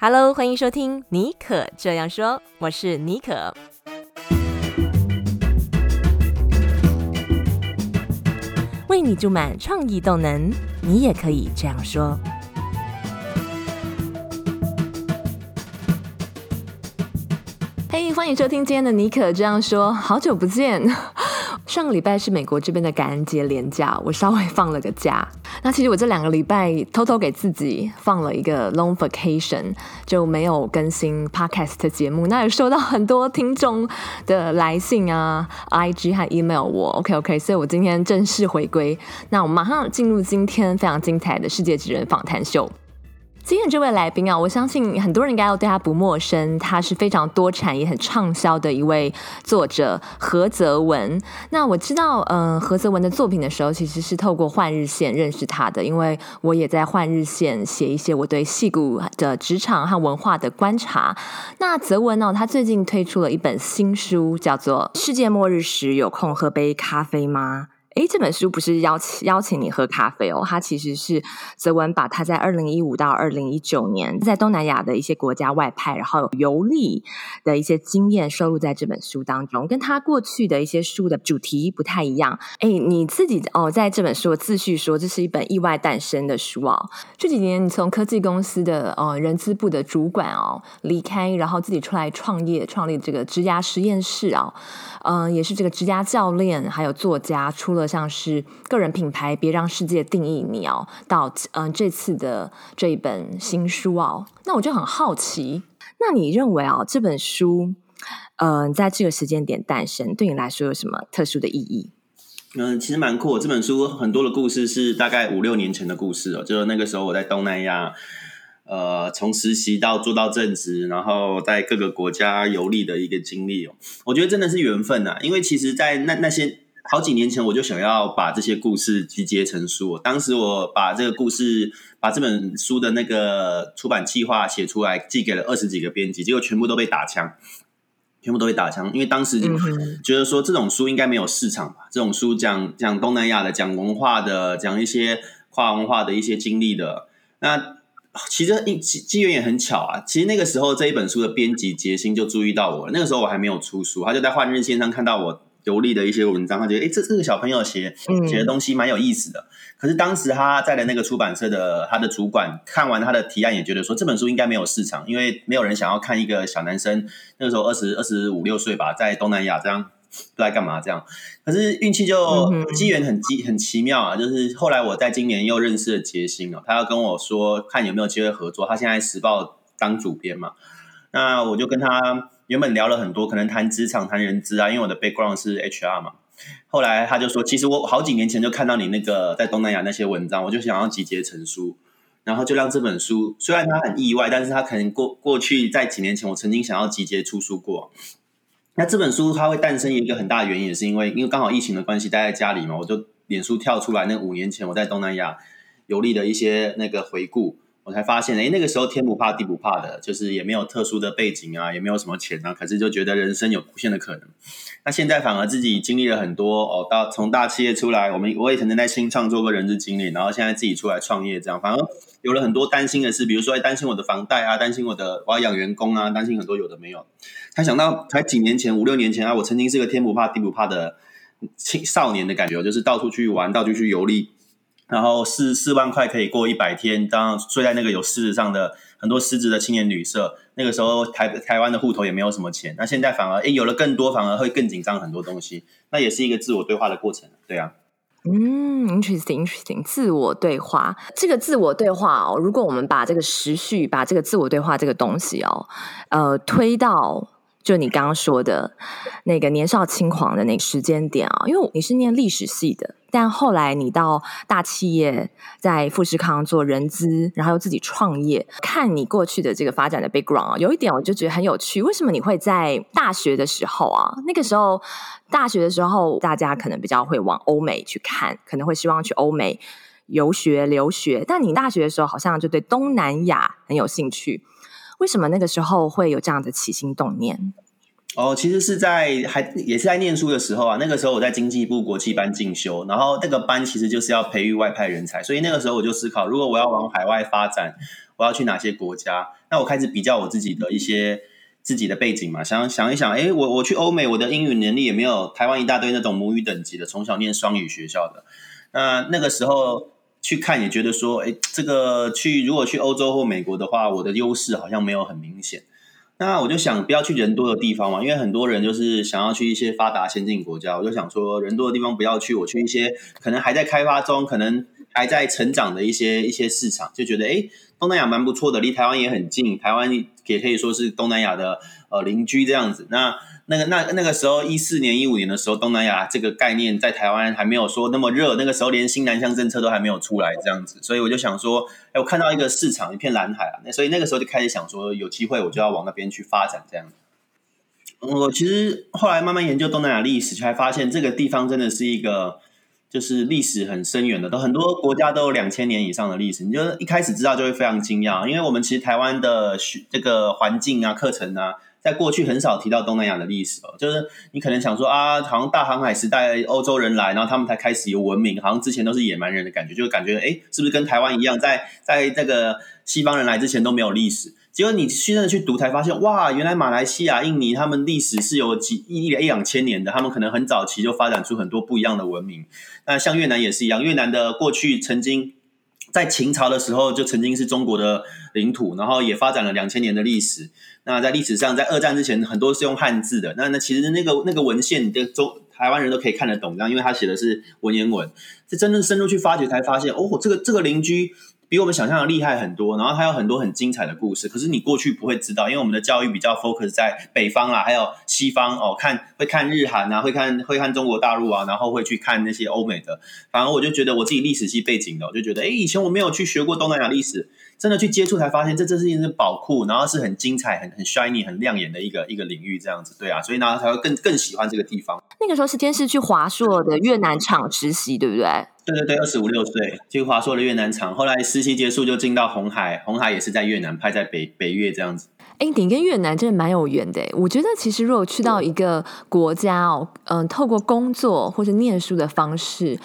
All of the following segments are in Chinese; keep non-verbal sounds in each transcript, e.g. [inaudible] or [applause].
Hello，欢迎收听尼可这样说，我是尼可。为你注满创意动能，你也可以这样说。嘿，欢迎收听今天的尼可这样说，好久不见。上个礼拜是美国这边的感恩节连假，我稍微放了个假。[laughs] 那其实我这两个礼拜偷偷给自己放了一个 long vacation，就没有更新 podcast 节目。那也收到很多听众的来信啊，IG 和 email 我，OK OK，所以我今天正式回归。那我马上进入今天非常精彩的世界职人访谈秀。今天这位来宾啊，我相信很多人应该都对他不陌生。他是非常多产也很畅销的一位作者何泽文。那我知道，嗯、何泽文的作品的时候，其实是透过《换日线》认识他的，因为我也在《换日线》写一些我对戏骨的职场和文化的观察。那泽文呢、他最近推出了一本新书，叫做《世界末日时有空喝杯咖啡吗》。诶，这本书不是邀请邀请你喝咖啡哦，它其实是泽文把他在二零一五到二零一九年在东南亚的一些国家外派，然后游历的一些经验收录在这本书当中，跟他过去的一些书的主题不太一样。诶，你自己哦，在这本书的自序说，这是一本意外诞生的书哦。这几年你从科技公司的呃人资部的主管哦离开，然后自己出来创业，创立这个职涯实验室、哦，嗯、也是这个职涯教练，还有作家，出了。像是个人品牌，别让世界定义你哦。到嗯、这次的这一本新书哦，那我就很好奇，那你认为啊、哦，这本书嗯、在这个时间点诞生，对你来说有什么特殊的意义？嗯、其实蛮酷。这本书很多的故事是大概五六年前的故事哦，就是那个时候我在东南亚，呃，从实习到做到正职，然后在各个国家游历的一个经历哦。我觉得真的是缘分呐、啊，因为其实，在那那些。好几年前我就想要把这些故事集结成书。当时我把这个故事，把这本书的那个出版计划写出来，寄给了二十几个编辑，结果全部都被打枪，全部都被打枪。因为当时觉得说这种书应该没有市场吧？这种书讲讲东南亚的，讲文化的，讲一些跨文化的一些经历的。那其实机机缘也很巧啊。其实那个时候这一本书的编辑杰星就注意到我了。那个时候我还没有出书，他就在换日线上看到我。游历的一些文章，他觉得哎，这这个小朋友写写的东西蛮有意思的。嗯、可是当时他在的那个出版社的他的主管看完他的提案，也觉得说这本书应该没有市场，因为没有人想要看一个小男生那个时候二十二十五六岁吧，在东南亚这样不知道干嘛这样。可是运气就机缘很机很奇妙啊，就是后来我在今年又认识了杰星哦，他要跟我说看有没有机会合作，他现在时报当主编嘛，那我就跟他。原本聊了很多，可能谈职场、谈人资啊，因为我的 background 是 HR 嘛。后来他就说，其实我好几年前就看到你那个在东南亚那些文章，我就想要集结成书，然后就让这本书，虽然它很意外，但是它可能过过去在几年前，我曾经想要集结出书过。那这本书它会诞生一个很大原因，也是因为因为刚好疫情的关系，待在家里嘛，我就脸书跳出来那五年前我在东南亚游历的一些那个回顾。我才发现，哎，那个时候天不怕地不怕的，就是也没有特殊的背景啊，也没有什么钱啊，可是就觉得人生有无限的可能。那现在反而自己经历了很多哦，到从大企业出来，我们我也曾经在新创做过人资经理，然后现在自己出来创业，这样反而有了很多担心的事，比如说担心我的房贷啊，担心我的我要养员工啊，担心很多有的没有。才想到才几年前五六年前啊，我曾经是个天不怕地不怕的青少年的感觉，就是到处去玩，到处去游历。然后四四万块可以过一百天，当睡在那个有狮子上的很多狮子的青年旅社。那个时候台台湾的户头也没有什么钱，那现在反而诶有了更多，反而会更紧张很多东西。那也是一个自我对话的过程，对啊。嗯，interesting interesting，自我对话。这个自我对话哦，如果我们把这个时序，把这个自我对话这个东西哦，呃，推到。就你刚刚说的那个年少轻狂的那个时间点啊，因为你是念历史系的，但后来你到大企业，在富士康做人资，然后又自己创业，看你过去的这个发展的 background，有一点我就觉得很有趣。为什么你会在大学的时候啊？那个时候大学的时候，大家可能比较会往欧美去看，可能会希望去欧美游学留学，但你大学的时候好像就对东南亚很有兴趣。为什么那个时候会有这样的起心动念？哦，其实是在还也是在念书的时候啊，那个时候我在经济部国际班进修，然后那个班其实就是要培育外派人才，所以那个时候我就思考，如果我要往海外发展，我要去哪些国家？那我开始比较我自己的一些自己的背景嘛，想想一想，哎，我我去欧美，我的英语能力也没有台湾一大堆那种母语等级的，从小念双语学校的，那那个时候去看也觉得说，哎，这个去如果去欧洲或美国的话，我的优势好像没有很明显。那我就想不要去人多的地方嘛，因为很多人就是想要去一些发达先进国家。我就想说，人多的地方不要去，我去一些可能还在开发中、可能还在成长的一些一些市场，就觉得诶，东南亚蛮不错的，离台湾也很近，台湾也可以说是东南亚的呃邻居这样子。那那个那那个时候一四年一五年的时候，东南亚这个概念在台湾还没有说那么热，那个时候连新南向政策都还没有出来这样子，所以我就想说，哎，我看到一个市场一片蓝海啊，那所以那个时候就开始想说，有机会我就要往那边去发展这样。我其实后来慢慢研究东南亚历史，才发现这个地方真的是一个就是历史很深远的，都很多国家都有两千年以上的历史，你就一开始知道就会非常惊讶，因为我们其实台湾的这个环境啊、课程啊。在过去很少提到东南亚的历史哦，就是你可能想说啊，好像大航海时代欧洲人来，然后他们才开始有文明，好像之前都是野蛮人的感觉，就感觉哎，是不是跟台湾一样，在在这个西方人来之前都没有历史？结果你去真的去读，才发现哇，原来马来西亚、印尼他们历史是有几一一两千年的，他们可能很早期就发展出很多不一样的文明。那像越南也是一样，越南的过去曾经。在秦朝的时候，就曾经是中国的领土，然后也发展了两千年的历史。那在历史上，在二战之前，很多是用汉字的。那那其实那个那个文献，的中台湾人都可以看得懂，这样，因为他写的是文言文。这真正深入去发掘，才发现哦，这个这个邻居。比我们想象的厉害很多，然后它有很多很精彩的故事。可是你过去不会知道，因为我们的教育比较 focus 在北方啦，还有西方哦，看会看日韩啊，会看会看中国大陆啊，然后会去看那些欧美的。反而我就觉得我自己历史系背景的，我就觉得，哎，以前我没有去学过东南亚历史。真的去接触才发现，这这是一个宝库，然后是很精彩、很很 shiny、很亮眼的一个一个领域，这样子，对啊，所以呢才会更更喜欢这个地方。那个时候时间是去华硕的越南厂实习，对不对？对对对，二十五六岁去华硕的越南厂，后来实习结束就进到红海，红海也是在越南，派在北北越这样子。哎，你跟越南真的蛮有缘的。我觉得其实如果去到一个国家哦，嗯、透过工作或者念书的方式。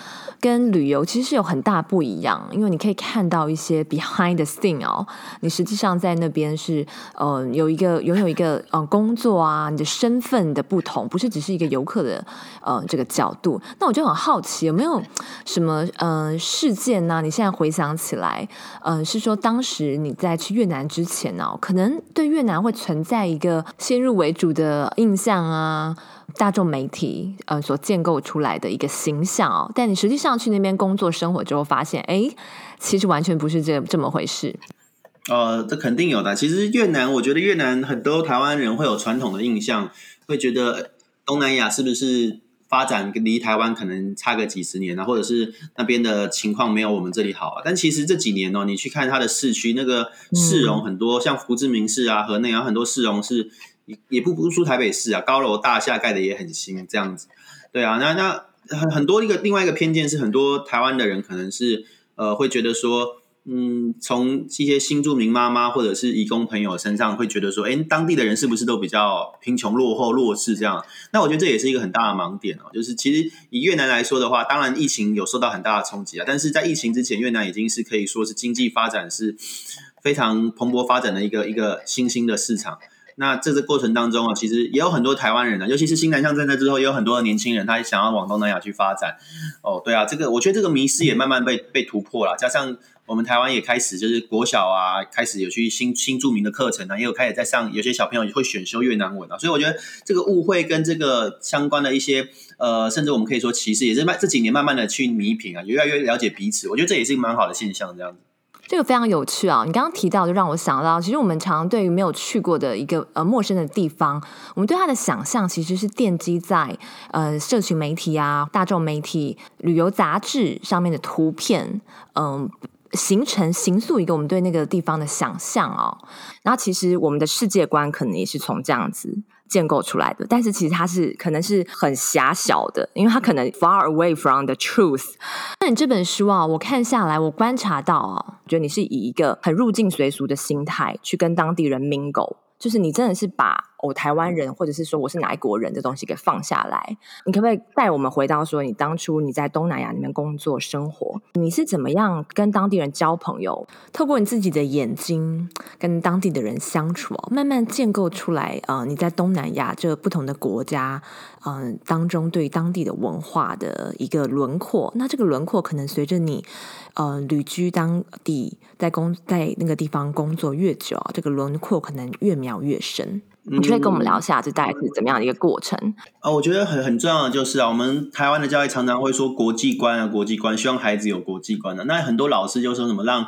跟旅游其实是有很大不一样，因为你可以看到一些 behind the scene 哦，你实际上在那边是呃有一个拥有一个呃工作啊，你的身份的不同，不是只是一个游客的呃这个角度。那我就很好奇，有没有什么呃事件呢？你现在回想起来，嗯、是说当时你在去越南之前呢、哦，可能对越南会存在一个先入为主的印象啊。大众媒体呃所建构出来的一个形象哦，但你实际上去那边工作生活之后，发现哎，其实完全不是这这么回事。呃，这肯定有的。其实越南，我觉得越南很多台湾人会有传统的印象，会觉得东南亚是不是发展离台湾可能差个几十年啊，或者是那边的情况没有我们这里好啊。但其实这几年哦，你去看它的市区，那个市容很多，像胡志明市啊、河内啊，很多市容是。也也不不输台北市啊，高楼大厦盖的也很新，这样子，对啊，那那很很多一个另外一个偏见是，很多台湾的人可能是呃会觉得说，嗯，从一些新住民妈妈或者是移工朋友身上会觉得说，哎，当地的人是不是都比较贫穷落后弱势这样？那我觉得这也是一个很大的盲点哦，就是其实以越南来说的话，当然疫情有受到很大的冲击啊，但是在疫情之前，越南已经是可以说是经济发展是非常蓬勃发展的一个一个新兴的市场。那这个过程当中啊，其实也有很多台湾人呢，尤其是新南向政策之后，也有很多的年轻人，他想要往东南亚去发展。哦，对啊，这个我觉得这个迷失也慢慢被被突破了。加上我们台湾也开始就是国小啊，开始有去新新著名的课程啊，也有开始在上，有些小朋友也会选修越南文啊。所以我觉得这个误会跟这个相关的一些呃，甚至我们可以说歧视，也是慢这几年慢慢的去弥平啊，越来越了解彼此。我觉得这也是一个蛮好的现象，这样子。这个非常有趣啊！你刚刚提到，就让我想到，其实我们常常对于没有去过的一个呃陌生的地方，我们对它的想象其实是奠基在呃社群媒体啊、大众媒体、旅游杂志上面的图片，嗯、形成形塑一个我们对那个地方的想象哦。然后，其实我们的世界观可能也是从这样子。建构出来的，但是其实它是可能是很狭小的，因为它可能 far away from the truth。那你这本书啊，我看下来，我观察到啊，觉得你是以一个很入境随俗的心态去跟当地人 mingle，就是你真的是把我台湾人，或者是说我是哪一国人的东西给放下来。你可不可以带我们回到说，你当初你在东南亚里面工作生活，你是怎么样跟当地人交朋友？透过你自己的眼睛跟当地的人相处，慢慢建构出来。呃，你在东南亚这不同的国家，嗯、呃，当中对当地的文化的一个轮廓。那这个轮廓可能随着你。呃，旅居当地，在工在那个地方工作越久，这个轮廓可能越描越深。嗯、你可以跟我们聊一下，这大概是怎么样的一个过程？啊、呃，我觉得很很重要的就是啊，我们台湾的教育常常会说国际观啊，国际观，希望孩子有国际观的、啊。那很多老师就说什么让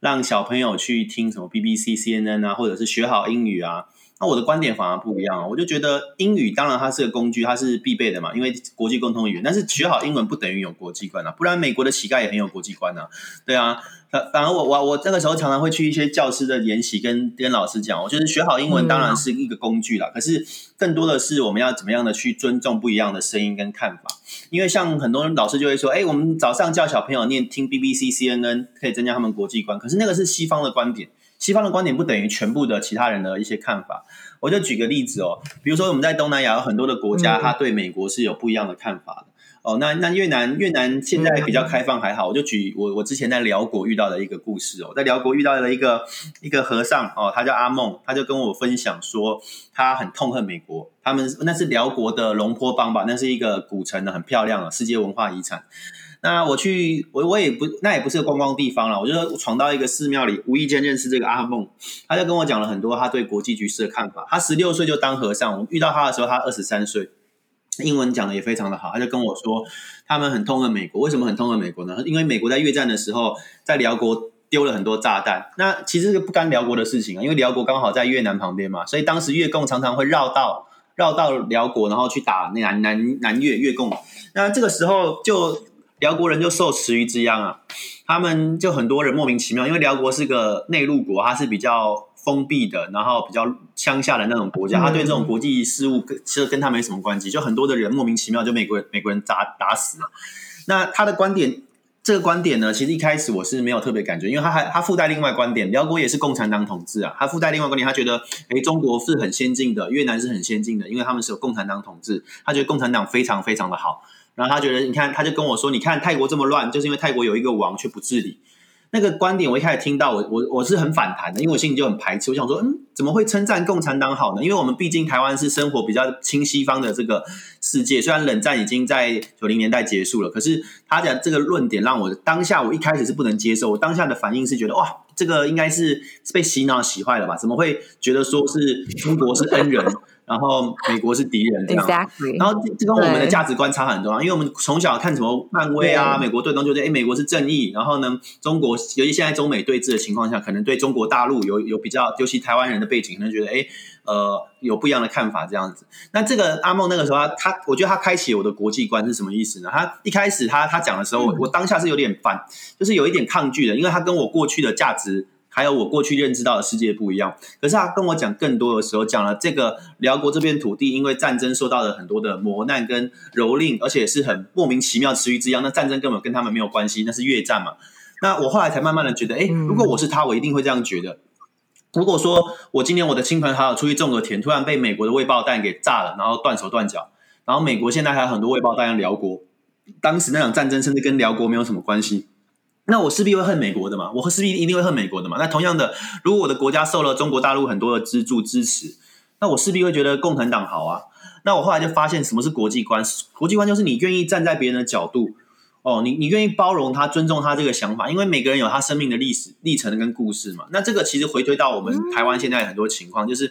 让小朋友去听什么 BBC、CNN 啊，或者是学好英语啊。那我的观点反而不一样，我就觉得英语当然它是个工具，它是必备的嘛，因为国际共通语言。但是学好英文不等于有国际观啊，不然美国的乞丐也很有国际观啊，对啊。反反而我我我那个时候常常会去一些教师的研习，跟跟老师讲，我觉得学好英文当然是一个工具啦，可是更多的是我们要怎么样的去尊重不一样的声音跟看法。因为像很多人老师就会说，哎，我们早上叫小朋友念听 BBC、CNN 可以增加他们国际观，可是那个是西方的观点。西方的观点不等于全部的其他人的一些看法。我就举个例子哦，比如说我们在东南亚有很多的国家，他对美国是有不一样的看法的。哦，那那越南越南现在比较开放还好。我就举我我之前在辽国遇到的一个故事哦，在辽国遇到了一个一个和尚哦，他叫阿梦，他就跟我分享说，他很痛恨美国，他们那是辽国的龙坡邦吧，那是一个古城的，很漂亮的世界文化遗产。那我去，我我也不，那也不是个观光地方了。我就说闯到一个寺庙里，无意间认识这个阿梦，他就跟我讲了很多他对国际局势的看法。他十六岁就当和尚，我遇到他的时候他二十三岁，英文讲的也非常的好。他就跟我说，他们很痛恨美国，为什么很痛恨美国呢？因为美国在越战的时候，在辽国丢了很多炸弹。那其实是不干辽国的事情啊，因为辽国刚好在越南旁边嘛，所以当时越共常常会绕道绕到辽国，然后去打南南南越越共。那这个时候就。寮国人就受池鱼之殃啊，他们就很多人莫名其妙，因为辽国是个内陆国，它是比较封闭的，然后比较乡下的那种国家，他对这种国际事务跟其实跟他没什么关系，就很多的人莫名其妙就美国人美国人打打死了。那他的观点，这个观点呢，其实一开始我是没有特别感觉，因为他还他附带另外观点，辽国也是共产党统治啊，他附带另外观点，他觉得诶中国是很先进的，越南是很先进的，因为他们是有共产党统治，他觉得共产党非常非常的好。然后他觉得，你看，他就跟我说，你看泰国这么乱，就是因为泰国有一个王却不治理。那个观点我一开始听到，我我我是很反弹的，因为我心里就很排斥。我想说，嗯，怎么会称赞共产党好呢？因为我们毕竟台湾是生活比较亲西方的这个世界，虽然冷战已经在九零年代结束了，可是他讲这个论点让我当下我一开始是不能接受。我当下的反应是觉得，哇，这个应该是被洗脑洗坏了吧？怎么会觉得说是中国是恩人？然后美国是敌人这样，Exactly. 然后这跟我们的价值观差很多啊，因为我们从小看什么漫威啊，美国队长就觉得哎，美国是正义。然后呢，中国尤其现在中美对峙的情况下，可能对中国大陆有有比较，尤其台湾人的背景，可能觉得哎，呃，有不一样的看法这样子。那这个阿梦那个时候他，他我觉得他开启我的国际观是什么意思呢？他一开始他他讲的时候，我我当下是有点反，就是有一点抗拒的，因为他跟我过去的价值。还有我过去认知到的世界不一样，可是他跟我讲更多的时候，讲了这个辽国这片土地因为战争受到了很多的磨难跟蹂躏，而且是很莫名其妙池鱼之殃。那战争根本跟他们没有关系，那是越战嘛。那我后来才慢慢的觉得，哎，如果我是他，我一定会这样觉得。如果说我今年我的亲朋好友出去种个田，突然被美国的未爆弹给炸了，然后断手断脚，然后美国现在还有很多未爆弹，寮国当时那场战争甚至跟辽国没有什么关系。那我势必会恨美国的嘛，我势必一定会恨美国的嘛。那同样的，如果我的国家受了中国大陆很多的资助支持，那我势必会觉得共产党好啊。那我后来就发现，什么是国际观？国际观就是你愿意站在别人的角度。哦，你你愿意包容他，尊重他这个想法，因为每个人有他生命的历史历程跟故事嘛。那这个其实回推到我们台湾现在很多情况，就是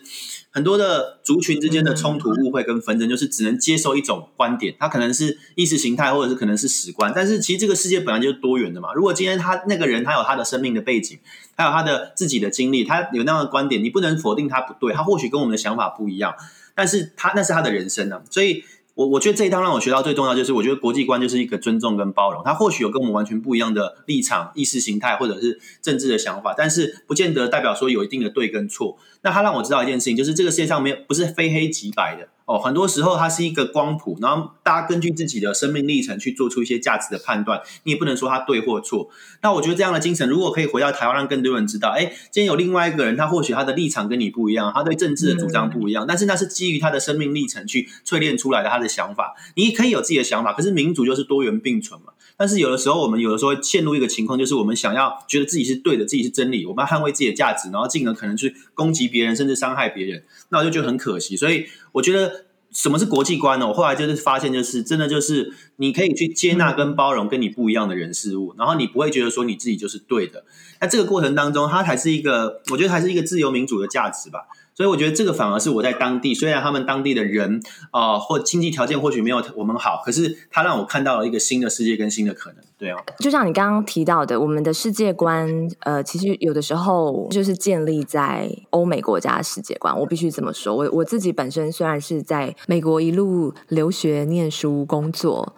很多的族群之间的冲突、误会跟纷争，就是只能接受一种观点，他可能是意识形态，或者是可能是史观。但是其实这个世界本来就是多元的嘛。如果今天他那个人他有他的生命的背景，他有他的自己的经历，他有那样的观点，你不能否定他不对，他或许跟我们的想法不一样，但是他那是他的人生呢、啊，所以。我我觉得这一趟让我学到最重要就是，我觉得国际观就是一个尊重跟包容。他或许有跟我们完全不一样的立场、意识形态或者是政治的想法，但是不见得代表说有一定的对跟错。那他让我知道一件事情，就是这个世界上没有不是非黑即白的。哦，很多时候它是一个光谱，然后大家根据自己的生命历程去做出一些价值的判断，你也不能说它对或错。那我觉得这样的精神，如果可以回到台湾，让更多人知道，哎，今天有另外一个人，他或许他的立场跟你不一样，他对政治的主张不一样，嗯、但是那是基于他的生命历程去淬炼出来的他的想法。你可以有自己的想法，可是民主就是多元并存嘛。但是有的时候，我们有的时候陷入一个情况，就是我们想要觉得自己是对的，自己是真理，我们要捍卫自己的价值，然后进而可能去攻击别人，甚至伤害别人，那我就觉得很可惜。所以我觉得。什么是国际观呢？我后来就是发现，就是真的就是你可以去接纳跟包容跟你不一样的人事物，然后你不会觉得说你自己就是对的。那这个过程当中，它才是一个，我觉得还是一个自由民主的价值吧。所以我觉得这个反而是我在当地，虽然他们当地的人啊、或经济条件或许没有我们好，可是他让我看到了一个新的世界跟新的可能。对啊，就像你刚刚提到的，我们的世界观，呃，其实有的时候就是建立在欧美国家的世界观。我必须这么说，我我自己本身虽然是在美国一路留学、念书、工作，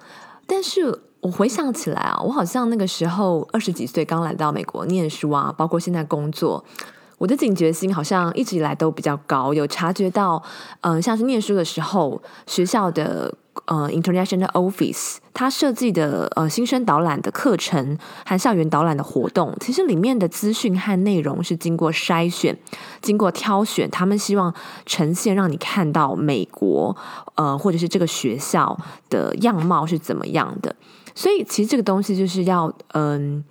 但是我回想起来啊，我好像那个时候二十几岁刚来到美国念书啊，包括现在工作。我的警觉心好像一直以来都比较高，有察觉到，嗯、像是念书的时候，学校的呃 International Office 它设计的呃新生导览的课程和校园导览的活动，其实里面的资讯和内容是经过筛选、经过挑选，他们希望呈现让你看到美国呃或者是这个学校的样貌是怎么样的，所以其实这个东西就是要嗯。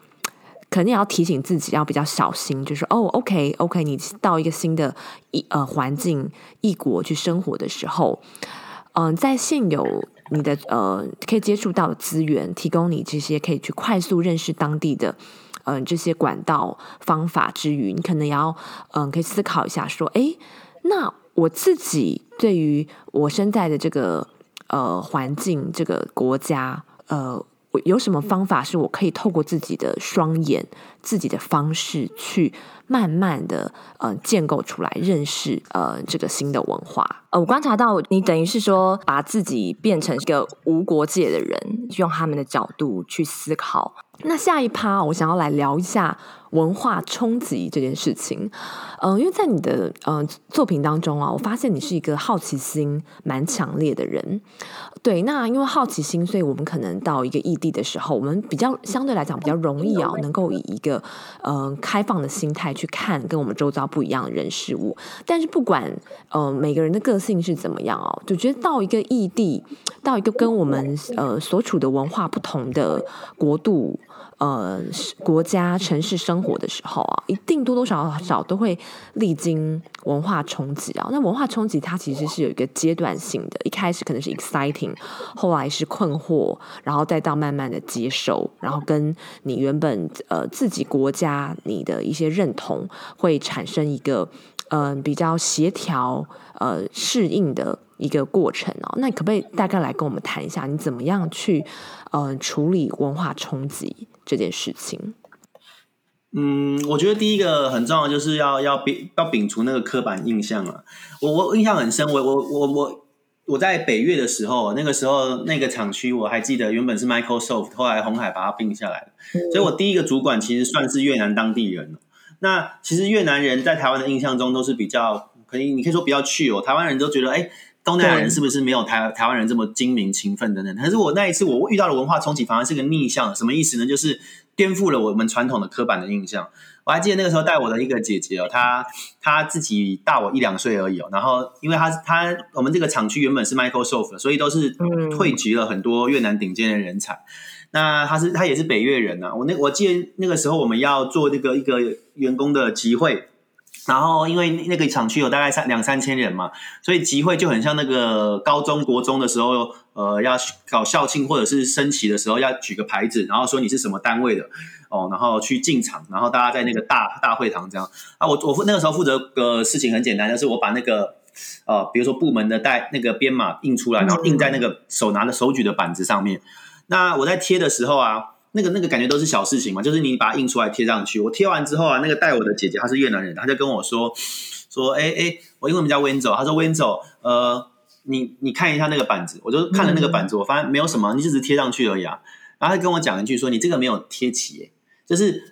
肯定要提醒自己要比较小心，就是哦，OK，OK，、你到一个新的异呃环境、异国去生活的时候，嗯、在现有你的呃可以接触到的资源，提供你这些可以去快速认识当地的嗯、这些管道方法之余，你可能要嗯、可以思考一下，说，诶，那我自己对于我身在的这个呃环境、这个国家，呃。我有什么方法是我可以透过自己的双眼、自己的方式去慢慢的呃建构出来，认识呃这个新的文化？呃，我观察到你等于是说把自己变成一个无国界的人，用他们的角度去思考。那下一趴，我想要来聊一下文化冲击这件事情。嗯、因为在你的呃作品当中啊，我发现你是一个好奇心蛮强烈的人。对，那因为好奇心，所以我们可能到一个异地的时候，我们比较相对来讲比较容易啊，能够以一个呃开放的心态去看跟我们周遭不一样的人事物。但是不管呃每个人的个性是怎么样哦，就觉得到一个异地，到一个跟我们呃所处的文化不同的国度。呃，国家、城市生活的时候啊，一定多多少少都会历经文化冲击啊。那文化冲击它其实是有一个阶段性的，一开始可能是 exciting，后来是困惑，然后再到慢慢的接受，然后跟你原本呃自己国家你的一些认同会产生一个、呃、比较协调呃适应的一个过程哦。那你可不可以大概来跟我们谈一下，你怎么样去呃处理文化冲击？这件事情，嗯，我觉得第一个很重要，就是要要摒要摒除那个刻板印象啊。我我印象很深，我我我我我在北越的时候，那个时候那个厂区我还记得，原本是 Microsoft，后来红海把它并下来了，所以我第一个主管其实算是越南当地人。那其实越南人在台湾的印象中都是比较，可以你可以说比较去哦，台湾人都觉得哎。东南亚人是不是没有台台湾人这么精明、勤奋等等？可是我那一次我遇到的文化冲击，反而是个逆向，什么意思呢？就是颠覆了我们传统的刻板的印象。我还记得那个时候带我的一个姐姐哦，她她自己大我一两岁而已哦。然后因为她她我们这个厂区原本是 Microsoft，所以都是汇集了很多越南顶尖的人才。那他是他也是北越人呐。我那我记得那个时候我们要做那个一个员工的集会。然后，因为那个厂区有大概三两三千人嘛，所以集会就很像那个高中国中的时候，呃，要搞校庆或者是升旗的时候，要举个牌子，然后说你是什么单位的哦，然后去进场，然后大家在那个大大会堂这样啊。我我那个时候负责个事情很简单，就是我把那个呃，比如说部门的带那个编码印出来，然后印在那个手拿的手举的板子上面。那我在贴的时候啊。那个那个感觉都是小事情嘛，就是你把它印出来贴上去。我贴完之后啊，那个带我的姐姐她是越南人，她就跟我说说，哎哎，我英文名叫 Wenzo，她说 Wenzo，呃，你你看一下那个板子，我就看了那个板子，我发现没有什么，你就只是贴上去而已啊。然后她跟我讲一句说，你这个没有贴齐，就是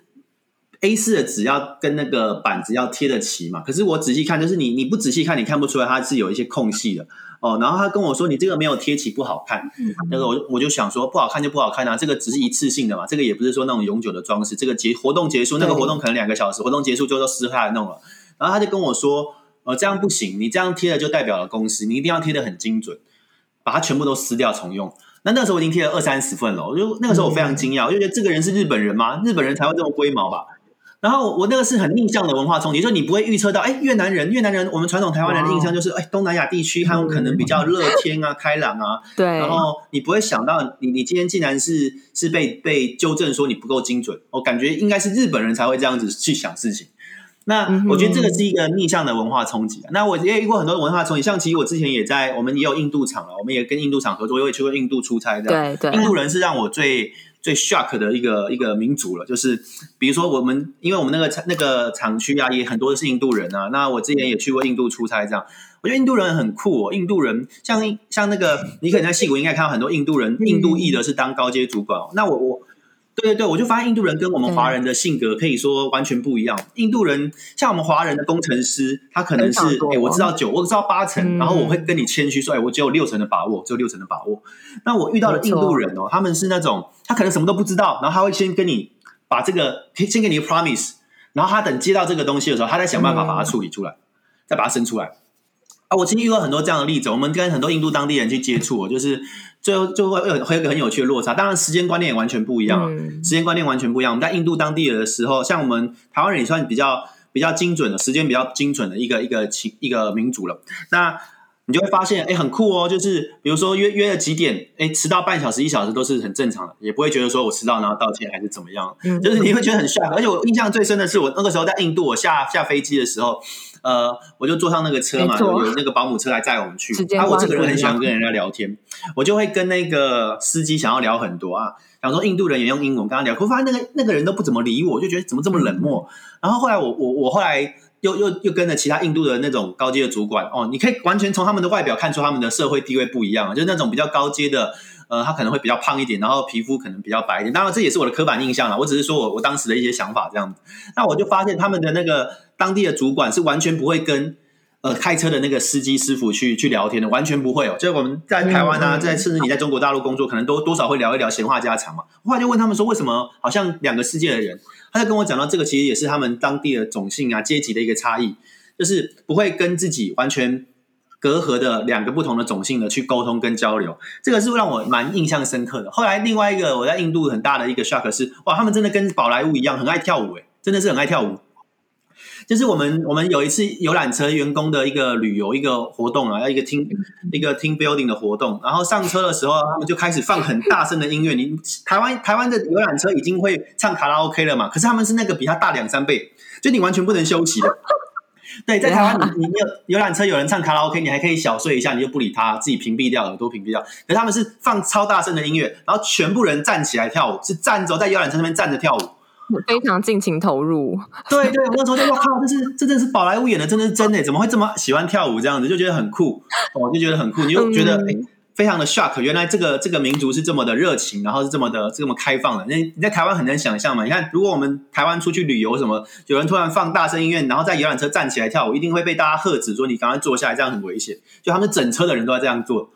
A4 的纸要跟那个板子要贴得齐嘛。可是我仔细看，就是你你不仔细看，你看不出来它是有一些空隙的哦。然后他跟我说，你这个没有贴齐不好看。那个我我就想说，不好看就不好看啊，这个只是一次性的嘛，这个也不是说那种永久的装饰。这个结活动结束，那个活动可能两个小时，活动结束就都撕下来弄了。然后他就跟我说，呃，这样不行，你这样贴了就代表了公司，你一定要贴得很精准，把它全部都撕掉重用。那那时候我已经贴了二三十份了，我就那个时候我非常惊讶，我就觉得这个人是日本人吗？日本人才会这么龟毛吧？然后我那个是很逆向的文化冲击，就是你不会预测到，哎，越南人，越南人，我们传统台湾人的印象就是，哎，东南亚地区他们可能比较乐天啊、[coughs] 开朗啊，对。然后你不会想到，你你今天竟然是是被被纠正说你不够精准，我感觉应该是日本人才会这样子去想事情。那我觉得这个是一个逆向的文化冲击。那我也遇过很多文化冲击，像其实我之前也在，我们也有印度厂了，我们也跟印度厂合作，我也去过印度出差这样。对对。印度人是让我最。最 shock 的一个一个民族了，就是比如说我们，因为我们那个厂那个厂区啊，也很多是印度人啊。那我之前也去过印度出差，这样我觉得印度人很酷哦。印度人像像那个，你可能在戏谷应该看到很多印度人，印度裔的是当高阶主管。哦那我我。对对对，我就发现印度人跟我们华人的性格可以说完全不一样。印度人像我们华人的工程师，他可能是哎，我知道九，我知道八成，然后我会跟你谦虚说，哎，我只有六成的把握，只有六成的把握。那我遇到的印度人哦，他们是那种他可能什么都不知道，然后他会先跟你把这个先给你 promise，然后他等接到这个东西的时候，他再想办法把它处理出来，再把它生出来。啊，我其实遇到很多这样的例子，我们跟很多印度当地人去接触，就是最后就会有会有一个很有趣的落差。当然，时间观念也完全不一样，嗯、时间观念完全不一样。我们在印度当地的时候，像我们台湾人也算比较比较精准的，时间比较精准的一个一个情一个民族了。那你就会发现，哎，很酷哦，就是比如说约约了几点，哎，迟到半小时一小时都是很正常的，也不会觉得说我迟到然后道歉还是怎么样，嗯、就是你会觉得很帅。而且我印象最深的是，我那个时候在印度，我下下飞机的时候。呃，我就坐上那个车嘛，有有那个保姆车来载我们去。啊，我这个人很喜欢跟人家聊天，我就会跟那个司机想要聊很多啊。想说印度人也用英文跟他聊，可我发现那个那个人都不怎么理我，我就觉得怎么这么冷漠。然后后来我我我后来又又又跟着其他印度的那种高阶的主管哦，你可以完全从他们的外表看出他们的社会地位不一样，就是那种比较高阶的。呃，他可能会比较胖一点，然后皮肤可能比较白一点。当然，这也是我的刻板印象了。我只是说我我当时的一些想法这样子。那我就发现他们的那个当地的主管是完全不会跟呃开车的那个司机师傅去去聊天的，完全不会哦。就是我们在台湾啊，在甚至你在中国大陆工作，可能都多少会聊一聊闲话家常嘛。后来就问他们说，为什么好像两个世界的人？他就跟我讲到，这个其实也是他们当地的种姓啊、阶级的一个差异，就是不会跟自己完全。隔阂的两个不同的种姓的去沟通跟交流，这个是让我蛮印象深刻的。后来另外一个我在印度很大的一个 shock 是，哇，他们真的跟宝莱坞一样，很爱跳舞，诶，真的是很爱跳舞。就是我们我们有一次游览车员工的一个旅游一个活动啊，要一个 team 一个 team building 的活动，然后上车的时候，他们就开始放很大声的音乐。你台湾台湾的游览车已经会唱卡拉 OK 了嘛？可是他们是那个比他大两三倍，就你完全不能休息的。[laughs] 对，在台湾，你你有游览车有人唱卡拉 OK，你还可以小睡一下，你就不理他，自己屏蔽掉，耳朵屏蔽掉。可是他们是放超大声的音乐，然后全部人站起来跳舞，是站着在游览车那边站着跳舞，非常尽情投入。[laughs] 对对，我那时候就哇靠，这是这真的是宝莱坞演的，真的是真的，怎么会这么喜欢跳舞这样子，就觉得很酷，我、哦、就觉得很酷，你就觉得、嗯非常的 shock，原来这个这个民族是这么的热情，然后是这么的这么开放的。那你在台湾很难想象嘛？你看，如果我们台湾出去旅游，什么有人突然放大声音乐，然后在游览车站起来跳舞，一定会被大家喝止，说你赶快坐下来，这样很危险。就他们整车的人都在这样做。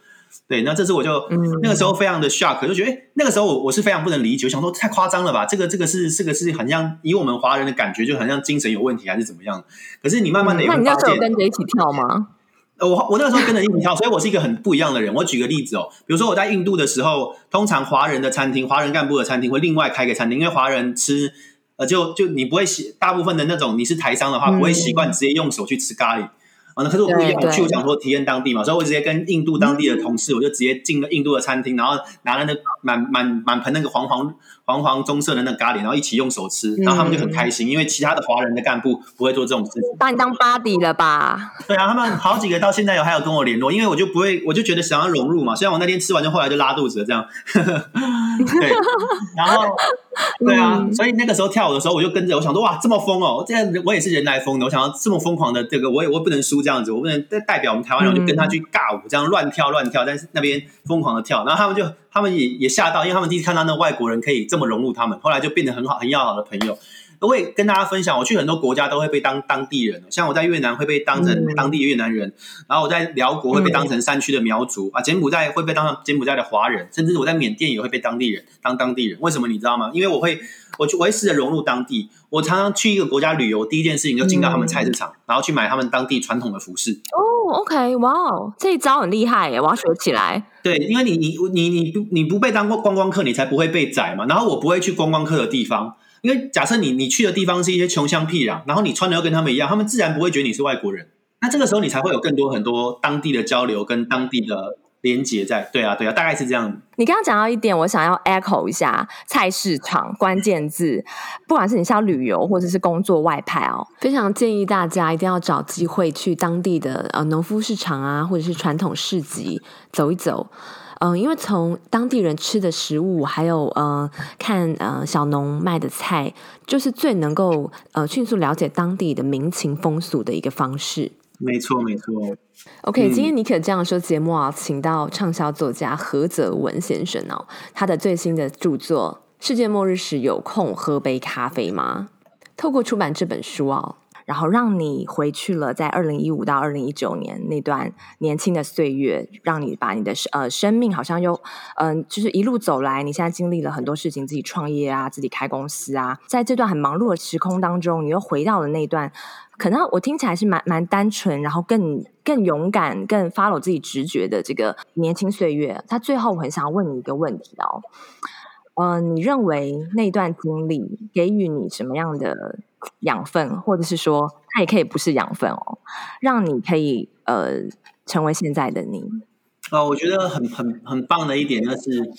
对，那这次我就、嗯、那个时候非常的 shock，就觉得哎，那个时候我我是非常不能理解，我想说太夸张了吧？这个这个是这个是很像以我们华人的感觉，就很像精神有问题还是怎么样？可是你慢慢的那你那时候跟着一起跳吗？[laughs] 呃，我我那个时候跟着一起跳，所以我是一个很不一样的人。我举个例子哦，比如说我在印度的时候，通常华人的餐厅、华人干部的餐厅会另外开个餐厅，因为华人吃，呃，就就你不会习，大部分的那种你是台商的话，不会习惯直接用手去吃咖喱。啊，那可是我不一样，我去我想说体验当地嘛，所以我直接跟印度当地的同事，我就直接进了印度的餐厅，然后拿了那满满满盆那个黄黄黄黄棕色的那个咖喱，然后一起用手吃，然后他们就很开心，因为其他的华人的干部不会做这种事情。把你当 buddy 了吧？对啊，他们好几个到现在有还有跟我联络，因为我就不会，我就觉得想要融入嘛。虽然我那天吃完就后来就拉肚子了，这样。[laughs] 对，然后 [laughs] 对啊，所以那个时候跳舞的时候，我就跟着，我想说哇，这么疯哦，这样我也是人来疯的，我想要这么疯狂的这个，我也我不能输。这样子，我不能代代表我们台湾人，我就跟他去尬舞，这样乱跳乱跳，但是那边疯狂的跳，然后他们就他们也也吓到，因为他们第一次看到那外国人可以这么融入他们，后来就变得很好很要好的朋友。我也跟大家分享，我去很多国家都会被当当地人，像我在越南会被当成当地的越南人，嗯、然后我在辽国会被当成山区的苗族、嗯、啊，柬埔寨会被当成柬埔寨的华人，甚至我在缅甸也会被当地人当当地人。为什么你知道吗？因为我会，我我会试着融入当地。我常常去一个国家旅游，第一件事情就进到他们菜市场，嗯、然后去买他们当地传统的服饰。哦，OK，哇哦，这一招很厉害耶，我要学起来。对，因为你你你你不你不被当过观光客，你才不会被宰嘛。然后我不会去观光客的地方。因为假设你你去的地方是一些穷乡僻壤，然后你穿的又跟他们一样，他们自然不会觉得你是外国人。那这个时候你才会有更多很多当地的交流跟当地的连接在。对啊，对啊，大概是这样。你刚刚讲到一点，我想要 echo 一下菜市场关键字，不管是你是要旅游或者是工作外派哦，非常建议大家一定要找机会去当地的呃农夫市场啊，或者是传统市集走一走。嗯、呃，因为从当地人吃的食物，还有呃看呃小农卖的菜，就是最能够呃迅速了解当地的民情风俗的一个方式。没错，没错。OK，、嗯、今天你可这样说节目啊，请到畅销作家何泽文先生哦，他的最新的著作《世界末日时有空喝杯咖啡吗》，透过出版这本书啊。然后让你回去了，在二零一五到二零一九年那段年轻的岁月，让你把你的呃生命好像又嗯、就是一路走来，你现在经历了很多事情，自己创业啊，自己开公司啊，在这段很忙碌的时空当中，你又回到了那段，可能我听起来是蛮蛮单纯，然后更更勇敢，更 follow 自己直觉的这个年轻岁月。他最后我很想要问你一个问题哦，嗯、你认为那段经历给予你什么样的？养分，或者是说，它也可以不是养分哦，让你可以呃成为现在的你。哦，我觉得很很很棒的一点就是，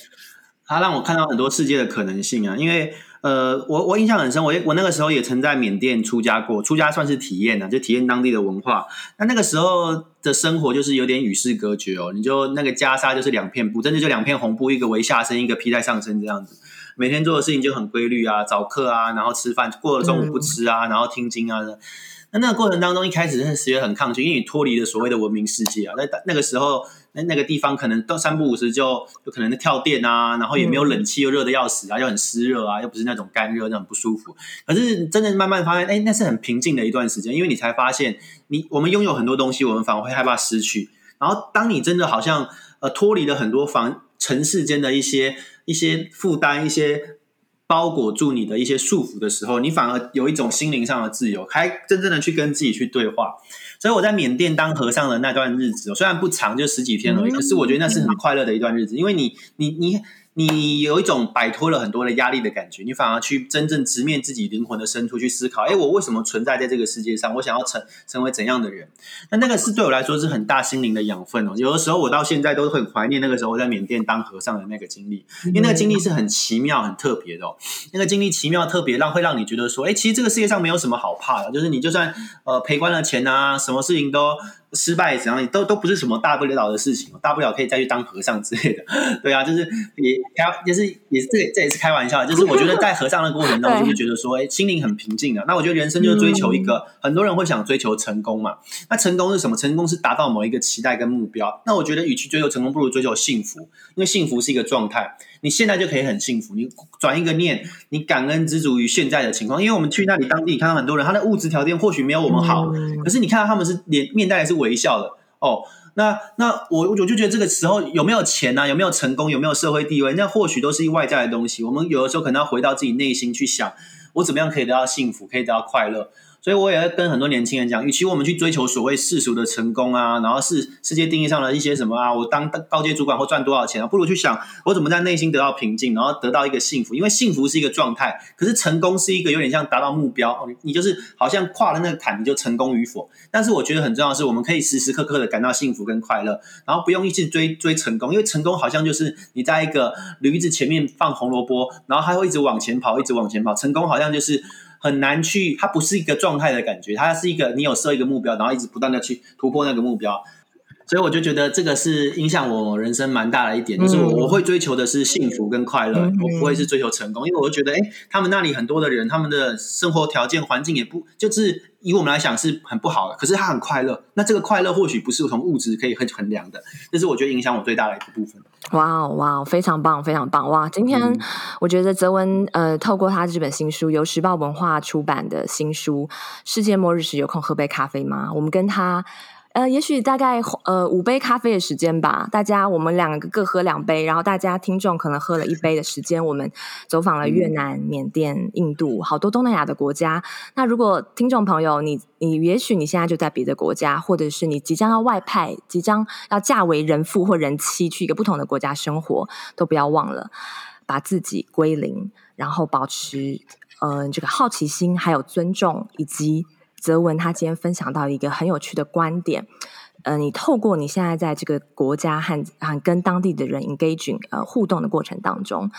它让我看到很多世界的可能性啊。因为呃，我我印象很深，我我那个时候也曾在缅甸出家过，出家算是体验啊，就体验当地的文化。那那个时候的生活就是有点与世隔绝哦，你就那个袈裟就是两片布，真的就两片红布，一个围下身，一个披在上身这样子。每天做的事情就很规律啊，早课啊，然后吃饭，过了中午不吃啊，嗯、然后听经啊。那那个过程当中，一开始真的觉得很抗拒，因为你脱离了所谓的文明世界啊。那那个时候，那那个地方可能到三不五时就有可能跳电啊，然后也没有冷气，又热的要死啊，又很湿热啊，又不是那种干热，那很不舒服。可是真的慢慢发现，哎，那是很平静的一段时间，因为你才发现，你我们拥有很多东西，我们反而会害怕失去。然后当你真的好像呃脱离了很多房尘世间的一些。一些负担，一些包裹住你的一些束缚的时候，你反而有一种心灵上的自由，还真正的去跟自己去对话。所以我在缅甸当和尚的那段日子，虽然不长，就十几天而已，可是我觉得那是很快乐的一段日子，因为你，你，你。你有一种摆脱了很多的压力的感觉，你反而去真正直面自己灵魂的深处去思考，哎，我为什么存在在这个世界上？我想要成成为怎样的人？那那个是对我来说是很大心灵的养分哦。有的时候我到现在都很怀念那个时候我在缅甸当和尚的那个经历，因为那个经历是很奇妙、很特别的。那个经历奇妙特别，让会让你觉得说，哎，其实这个世界上没有什么好怕的，就是你就算呃赔光了钱啊，什么事情都。失败怎样都都不是什么大不了的事情，大不了可以再去当和尚之类的，[laughs] 对啊，就是也开也是也是这这也是开玩笑，就是我觉得在和尚的过程当中，[laughs] 就是觉得说，哎，心灵很平静的。那我觉得人生就是追求一个，很多人会想追求成功嘛。那成功是什么？成功是达到某一个期待跟目标。那我觉得，与其追求成功，不如追求幸福，因为幸福是一个状态。你现在就可以很幸福，你转一个念，你感恩知足于现在的情况。因为我们去那里当地，看到很多人，他的物质条件或许没有我们好，可是你看到他们是连面带的是微笑的哦。那那我我就觉得这个时候有没有钱啊，有没有成功，有没有社会地位，那或许都是外在的东西。我们有的时候可能要回到自己内心去想，我怎么样可以得到幸福，可以得到快乐。所以我也会跟很多年轻人讲，与其我们去追求所谓世俗的成功啊，然后世世界定义上的一些什么啊，我当高阶主管或赚多少钱啊，不如去想我怎么在内心得到平静，然后得到一个幸福。因为幸福是一个状态，可是成功是一个有点像达到目标，你就是好像跨了那个坎，你就成功与否。但是我觉得很重要的是，我们可以时时刻刻的感到幸福跟快乐，然后不用一直追追成功，因为成功好像就是你在一个驴子前面放红萝卜，然后它会一直往前跑，一直往前跑。成功好像就是。很难去，它不是一个状态的感觉，它是一个你有设一个目标，然后一直不断的去突破那个目标。所以我就觉得这个是影响我人生蛮大的一点，就是我我会追求的是幸福跟快乐，我不会是追求成功，因为我就觉得，哎，他们那里很多的人，他们的生活条件环境也不就是以我们来讲是很不好的，可是他很快乐，那这个快乐或许不是从物质可以很衡量的，这是我觉得影响我最大的一个部分。哇哇，非常棒，非常棒！哇，今天我觉得泽文呃，透过他这本新书，由时报文化出版的新书《世界末日时有空喝杯咖啡吗》，我们跟他。呃，也许大概呃五杯咖啡的时间吧，大家我们两个各喝两杯，然后大家听众可能喝了一杯的时间，我们走访了越南、缅甸、印度，好多东南亚的国家。那如果听众朋友，你你也许你现在就在别的国家，或者是你即将要外派，即将要嫁为人父或人妻，去一个不同的国家生活，都不要忘了把自己归零，然后保持呃这个好奇心，还有尊重以及。泽文他今天分享到一个很有趣的观点，呃，你透过你现在在这个国家和和跟当地的人 engaging 呃互动的过程当中，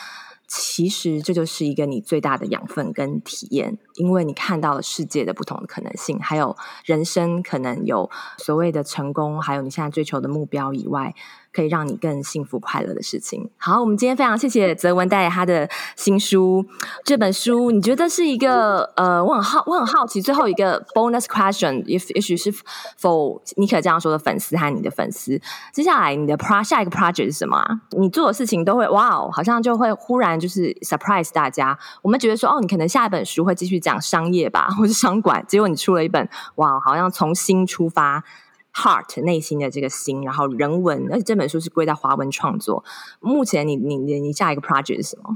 其实这就是一个你最大的养分跟体验，因为你看到了世界的不同的可能性，还有人生可能有所谓的成功，还有你现在追求的目标以外。可以让你更幸福快乐的事情。好，我们今天非常谢谢泽文带来他的新书。这本书你觉得是一个呃，我很好，我很好奇。最后一个 bonus question，也也许是否你可这样说的粉丝和你的粉丝，接下来你的 pro 下一个 project 是什么啊？你做的事情都会哇哦，好像就会忽然就是 surprise 大家。我们觉得说哦，你可能下一本书会继续讲商业吧，或是商管，结果你出了一本哇，好像从心出发。Heart 内心的这个心，然后人文，而且这本书是归在华文创作。目前你你你你下一个 project 是什么？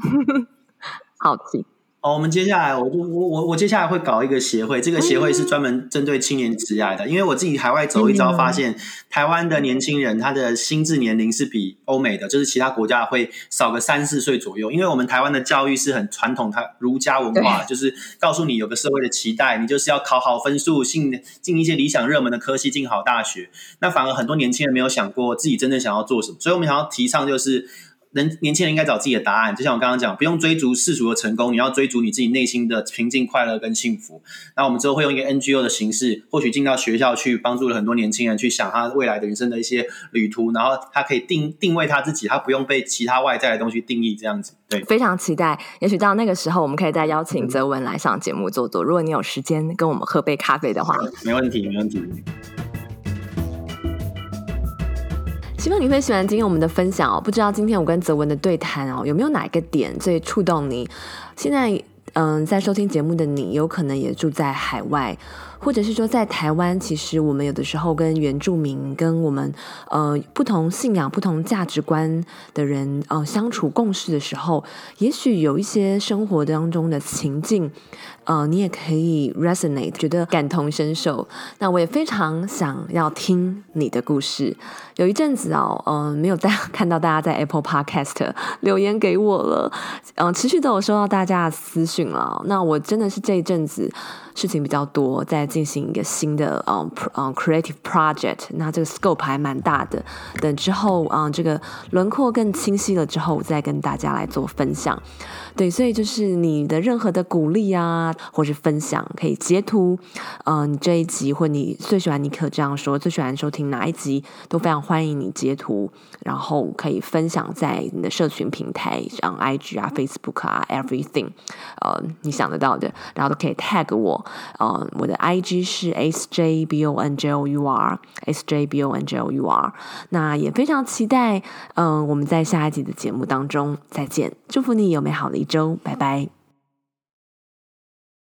[laughs] 好奇。哦，我们接下来，我我我我接下来会搞一个协会，这个协会是专门针对青年职涯的。因为我自己海外走一遭，发现台湾的年轻人他的心智年龄是比欧美的，就是其他国家会少个三四岁左右。因为我们台湾的教育是很传统，它儒家文化就是告诉你有个社会的期待，你就是要考好分数，进进一些理想热门的科系，进好大学。那反而很多年轻人没有想过自己真正想要做什么，所以我们想要提倡就是。人年轻人应该找自己的答案，就像我刚刚讲，不用追逐世俗的成功，你要追逐你自己内心的平静、快乐跟幸福。那我们之后会用一个 NGO 的形式，或许进到学校去，帮助了很多年轻人去想他未来的人生的一些旅途，然后他可以定定位他自己，他不用被其他外在的东西定义，这样子。对，非常期待。也许到那个时候，我们可以再邀请泽文来上节目做做。如果你有时间跟我们喝杯咖啡的话，没问题，没问题。希望你会喜欢今天我们的分享哦。不知道今天我跟泽文的对谈哦，有没有哪一个点最触动你？现在嗯，在收听节目的你，有可能也住在海外。或者是说，在台湾，其实我们有的时候跟原住民、跟我们呃不同信仰、不同价值观的人呃相处共事的时候，也许有一些生活当中的情境，呃，你也可以 resonate，觉得感同身受。那我也非常想要听你的故事。有一阵子哦，嗯、呃，没有再看到大家在 Apple Podcast [laughs] 留言给我了，嗯、呃，持续都有收到大家的私讯了。那我真的是这一阵子。事情比较多，在进行一个新的嗯嗯 creative project，那这个 scope 还蛮大的。等之后啊、嗯，这个轮廓更清晰了之后，我再跟大家来做分享。对，所以就是你的任何的鼓励啊，或是分享，可以截图，嗯，你这一集或你最喜欢尼可这样说，最喜欢收听哪一集，都非常欢迎你截图，然后可以分享在你的社群平台，像 IG 啊、Facebook 啊，everything，呃，你想得到的，然后都可以 tag 我，呃，我的 IG 是 sjbonjour，sjbonjour，那也非常期待，嗯、我们在下一集的节目当中再见，祝福你有美好的一周，拜拜。